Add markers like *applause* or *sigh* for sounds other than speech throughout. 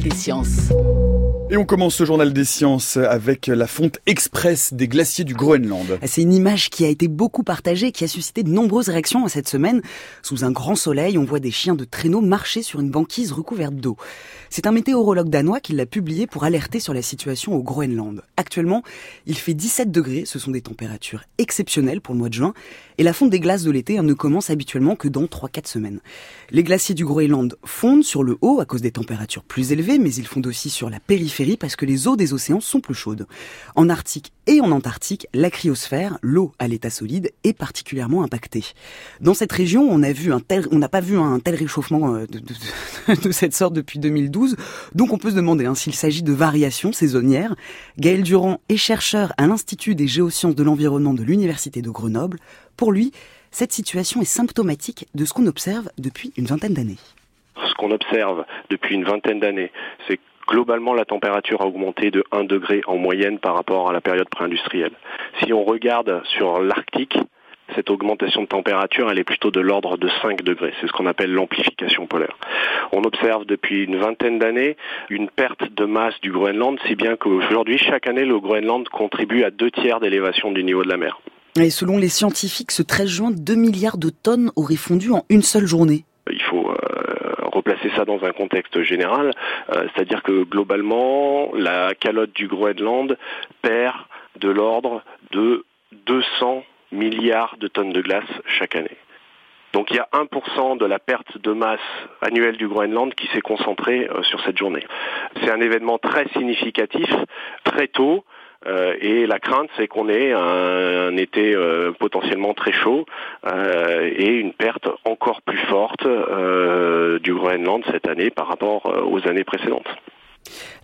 des sciences. Et on commence ce journal des sciences avec la fonte express des glaciers du Groenland. C'est une image qui a été beaucoup partagée, qui a suscité de nombreuses réactions cette semaine. Sous un grand soleil, on voit des chiens de traîneau marcher sur une banquise recouverte d'eau. C'est un météorologue danois qui l'a publié pour alerter sur la situation au Groenland. Actuellement, il fait 17 degrés, ce sont des températures exceptionnelles pour le mois de juin, et la fonte des glaces de l'été hein, ne commence habituellement que dans 3-4 semaines. Les glaciers du Groenland fondent sur le haut à cause des températures plus élevées, mais ils fondent aussi sur la périphérie parce que les eaux des océans sont plus chaudes. En Arctique et en Antarctique, la cryosphère, l'eau à l'état solide, est particulièrement impactée. Dans cette région, on n'a pas vu un tel réchauffement euh, de, cette sorte depuis 2012, donc on peut se demander hein, s'il s'agit de variations saisonnières. Gaël Durand est chercheur à l'Institut des géosciences de l'environnement de l'Université de Grenoble. Pour lui, cette situation est symptomatique de ce qu'on observe depuis une vingtaine d'années. Ce qu'on observe depuis une vingtaine d'années, c'est globalement la température a augmenté de 1 degré en moyenne par rapport à la période pré-industrielle. Si on regarde sur l'Arctique, cette augmentation de température, elle est plutôt de l'ordre de 5 degrés. C'est ce qu'on appelle l'amplification polaire. On observe depuis une vingtaine d'années une perte de masse du Groenland, si bien qu'aujourd'hui, chaque année, le Groenland contribue à deux tiers d'élévation du niveau de la mer. Et selon les scientifiques, ce 13 juin, 2 milliards de tonnes auraient fondu en une seule journée. Replacer ça dans un contexte général, euh, c'est-à-dire que globalement, la calotte du Groenland perd de l'ordre de 200 milliards de tonnes de glace chaque année. Donc il y a 1% de la perte de masse annuelle du Groenland qui s'est concentrée euh, sur cette journée. C'est un événement très significatif, très tôt, euh, et la crainte, c'est qu'on ait un, été potentiellement très chaud et une perte encore plus forte du Groenland cette année par rapport euh, aux années précédentes.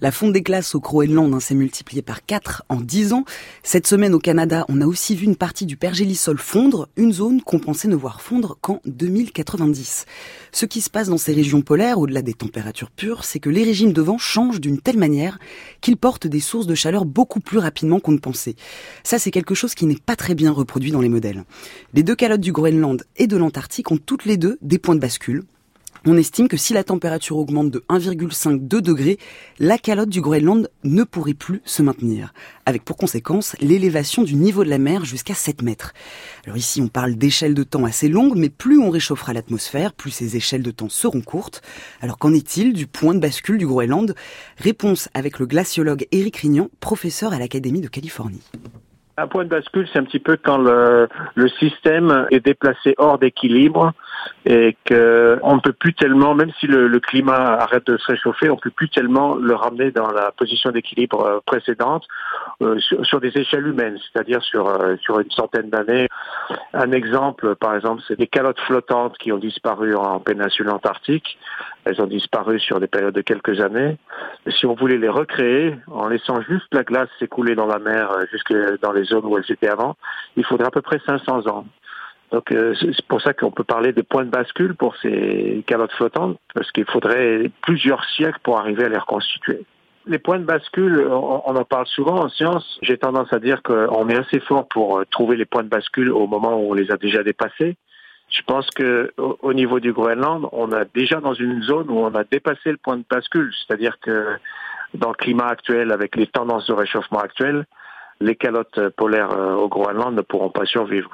La fonte des glaces au Groenland hein, s'est multipliée par 4 en 10 ans. Cette semaine au Canada, on a aussi vu une partie du pergélisol fondre, une zone qu'on pensait ne voir fondre qu'en 2090. Ce qui se passe dans ces régions polaires, au-delà des températures pures, c'est que les régimes de vent changent d'une telle manière qu'ils portent des sources de chaleur beaucoup plus rapidement qu'on ne pensait. Ça, c'est quelque chose qui n'est pas très bien reproduit dans les modèles. Les deux calottes du Groenland et de l'Antarctique ont toutes les deux des points de bascule. On estime que si la température augmente de 1,5-2 degrés, la calotte du Groenland ne pourrait plus se maintenir, avec pour conséquence l'élévation du niveau de la mer jusqu'à 7 mètres. Alors ici, on parle d'échelles de temps assez longues, mais plus on réchauffera l'atmosphère, plus ces échelles de temps seront courtes. Alors qu'en est-il du point de bascule du Groenland? Réponse avec le glaciologue Éric Rignan, professeur à l'Académie de Californie. Un point de bascule, c'est un petit peu quand le, le système est déplacé hors d'équilibre et qu'on ne peut plus tellement, même si le, le, climat arrête de se réchauffer, on ne peut plus tellement le ramener dans la position d'équilibre précédente euh, sur, sur, des échelles humaines, c'est-à-dire sur, euh, sur une centaine d'années. Un exemple, par exemple, c'est des calottes flottantes qui ont disparu en péninsule antarctique. Elles ont disparu sur des périodes de quelques années. Si on voulait les recréer en laissant juste la glace s'écouler dans la mer euh, jusque dans les zones où elles étaient avant, il faudrait à peu près 500 ans. Donc euh, c'est pour ça qu'on peut parler de point de bascule pour ces calottes flottantes, parce qu'il faudrait plusieurs siècles pour arriver à les reconstituer. Les points de bascule, on, en parle souvent en science. J'ai tendance à dire qu'on est assez fort pour euh, trouver les points de bascule au moment où on les a déjà dépassés. Je pense que au niveau du Groenland, on est déjà dans une zone où on a dépassé le point de bascule, c'est-à-dire que dans le climat actuel, avec les tendances de réchauffement actuelles, les calottes polaires euh, au Groenland ne pourront pas survivre.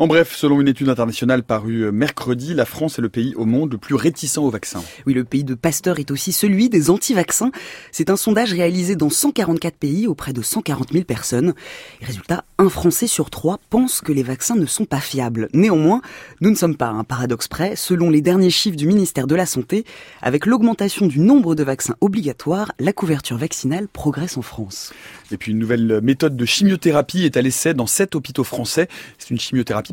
En bref, selon une étude internationale parue mercredi, la France est le pays au monde le plus réticent au vaccin. Oui, le pays de Pasteur est aussi celui des anti-vaccins. C'est un sondage réalisé dans 144 pays auprès de 140 000 personnes. Et résultat, un Français sur trois pense que les vaccins ne sont pas fiables. Néanmoins, nous ne sommes pas à un paradoxe près. Selon les derniers chiffres du ministère de la Santé, avec l'augmentation du nombre de vaccins obligatoires, la couverture vaccinale progresse en France. Et puis une nouvelle méthode de chimiothérapie est à l'essai dans sept hôpitaux français. C'est une chimiothérapie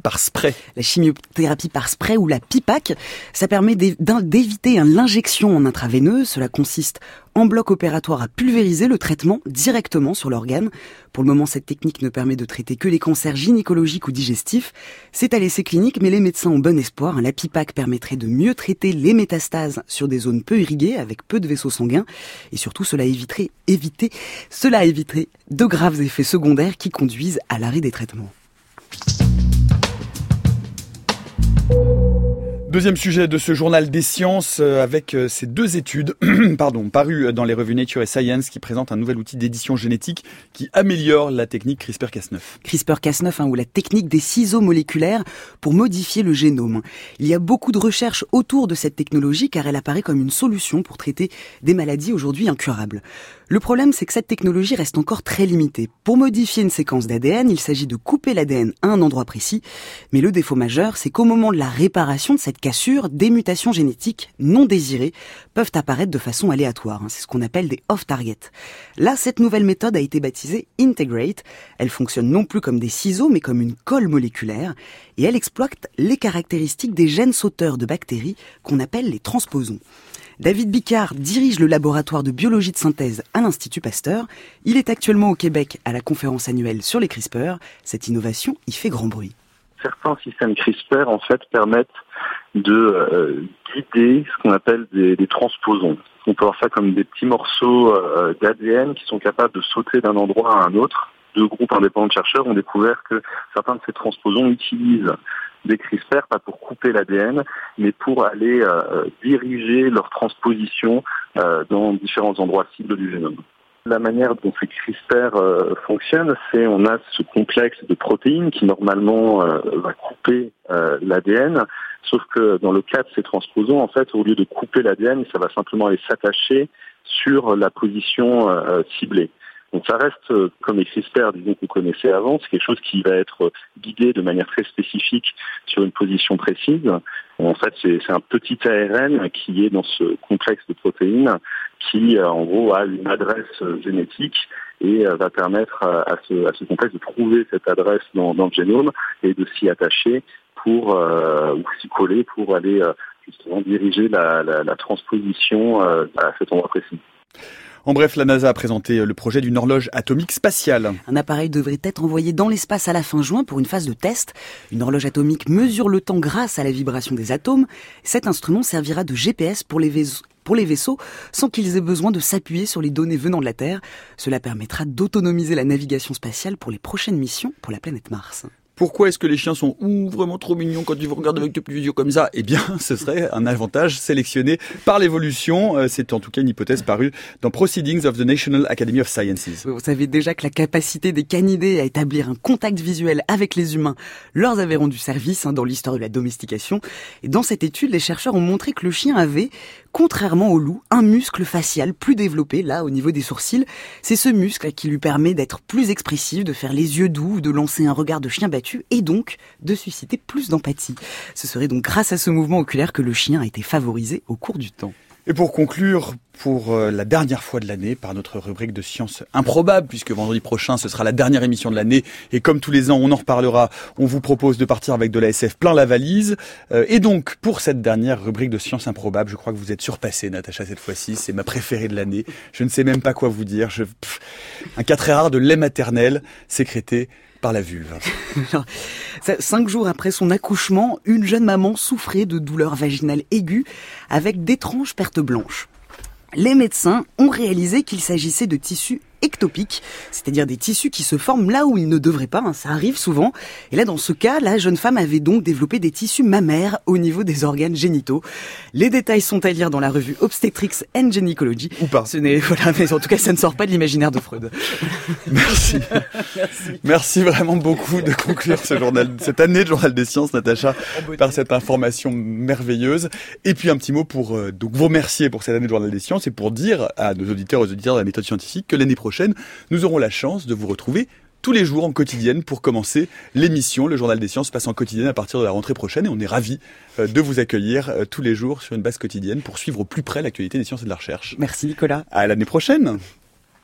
La chimiothérapie par spray ou la PIPAC, ça permet d'éviter l'injection en intraveineux. Cela consiste en bloc opératoire à pulvériser le traitement directement sur l'organe. Pour le moment, cette technique ne permet de traiter que les cancers gynécologiques ou digestifs. C'est à l'essai clinique, mais les médecins ont bon espoir. La PIPAC permettrait de mieux traiter les métastases sur des zones peu irriguées, avec peu de vaisseaux sanguins. Et surtout, cela éviterait, éviter, cela éviterait de graves effets secondaires qui conduisent à l'arrêt des traitements. Deuxième sujet de ce journal des sciences euh, avec euh, ces deux études *clears throat* pardon, parues dans les revues Nature et Science qui présentent un nouvel outil d'édition génétique qui améliore la technique CRISPR-Cas9. CRISPR-Cas9 hein, ou la technique des ciseaux moléculaires pour modifier le génome. Il y a beaucoup de recherches autour de cette technologie car elle apparaît comme une solution pour traiter des maladies aujourd'hui incurables. Le problème, c'est que cette technologie reste encore très limitée. Pour modifier une séquence d'ADN, il s'agit de couper l'ADN à un endroit précis. Mais le défaut majeur, c'est qu'au moment de la réparation de cette cassure, des mutations génétiques non désirées peuvent apparaître de façon aléatoire. Hein. C'est ce qu'on appelle des off-target. Là, cette nouvelle méthode a été baptisée Integrate. Elle fonctionne non plus comme des ciseaux, mais comme une colle moléculaire. Et elle exploite les caractéristiques des gènes sauteurs de bactéries qu'on appelle les transposons. David Bicard dirige le laboratoire de biologie de synthèse à l'Institut Pasteur. Il est actuellement au Québec à la conférence annuelle sur les CRISPR. Cette innovation y fait grand bruit. Certains systèmes CRISPR en fait permettent de euh, guider ce qu'on appelle des, transposons. On peut voir ça comme des petits morceaux euh, d'ADN qui sont capables de sauter d'un endroit à un autre. Deux groupes indépendants de chercheurs ont découvert que certains de ces transposons utilisent des CRISPR, pas pour couper l'ADN, mais pour aller euh, diriger leur transposition euh, dans différents endroits cibles du génome. La manière dont ces CRISPR euh, fonctionnent, c'est on a ce complexe de protéines qui normalement va couper l'ADN, sauf que dans le cas de ces transposons, en fait, au lieu de couper l'ADN, ça va simplement aller s'attacher sur la position ciblée. Donc ça reste, euh, comme les CRISPR, disons, que vous connaissez avant, c'est quelque chose qui va être guidé de manière très spécifique sur une position précise. En fait, c'est un petit ARN qui est dans ce complexe de protéines qui, euh, en gros, a une adresse génétique et euh, va permettre à ce, à ce complexe de trouver cette adresse dans, dans le génome et de s'y attacher pour ou s'y coller pour aller justement diriger la, la, la transposition à cet endroit précis. En bref, la NASA a présenté le projet d'une horloge atomique spatiale. Un appareil devrait être envoyé dans l'espace à la fin juin pour une phase de test. Une horloge atomique mesure le temps grâce à la vibration des atomes. Cet instrument servira de GPS pour les vaisseaux pour les vaisseaux sans qu'ils aient besoin de s'appuyer sur les données venant de la Terre. Cela permettra d'autonomiser la navigation spatiale pour les prochaines missions pour la planète Mars. Pourquoi est-ce que les chiens sont vraiment trop mignons quand ils vous regardent avec des petits yeux comme ça? Eh bien, *laughs* ce serait un avantage sélectionné par l'évolution. Euh, c'est en tout cas une hypothèse parue dans Proceedings of the National Academy of Sciences. Vous savez déjà que la capacité des canidés à établir un contact visuel avec les humains leur avait rendu service hein, dans l'histoire de la domestication. Et dans cette étude, les chercheurs ont montré que le chien avait, contrairement au loup, un muscle facial plus développé, là, au niveau des sourcils. C'est ce muscle qui lui permet d'être plus expressif, de faire les yeux doux, de lancer un regard de chien battu et donc de susciter plus d'empathie. Ce serait donc grâce à ce mouvement oculaire que le chien a été favorisé au cours du temps. Et pour conclure, pour euh, la dernière fois de l'année, par notre rubrique de sciences improbables, puisque vendredi prochain, ce sera la dernière émission de l'année, et comme tous les ans, on en reparlera, on vous propose de partir avec de la SF plein la valise. Euh, et donc, pour cette dernière rubrique de sciences improbables, je crois que vous êtes surpassé, Natacha, cette fois-ci. C'est ma préférée de l'année. Je ne sais même pas quoi vous dire. Je... un cas très rare de lait maternel sécrété par la vulve. *laughs* Cinq jours après son accouchement, une jeune maman souffrait de douleurs vaginales aiguës avec d'étranges pertes blanches. Les médecins ont réalisé qu'il s'agissait de tissus ectopiques, c'est-à-dire des tissus qui se forment là où ils ne devraient pas, hein, ça arrive souvent. Et là, dans ce cas, la jeune femme avait donc développé des tissus mammaires au niveau des organes génitaux. Les détails sont à lire dans la revue Obstetrics and Gynecology. Ou pas. Ce n'est, voilà, mais en tout cas, ça ne sort pas de l'imaginaire de Freud. Merci. *laughs* Merci. Merci vraiment beaucoup de conclure ce journal, cette année de journal des sciences, Natacha, par cette information merveilleuse. Et puis un petit mot pour euh, donc vous remercier pour cette année de journal des sciences et pour dire à nos auditeurs, aux auditeurs de la méthode scientifique que l'année prochaine prochaine, nous aurons la chance de vous retrouver tous les jours en quotidienne pour commencer l'émission. Le Journal des Sciences passe en quotidienne à partir de la rentrée prochaine et on est ravis euh, de vous accueillir euh, tous les jours sur une base quotidienne pour suivre au plus près l'actualité des sciences et de la recherche. Merci Nicolas. À l'année prochaine.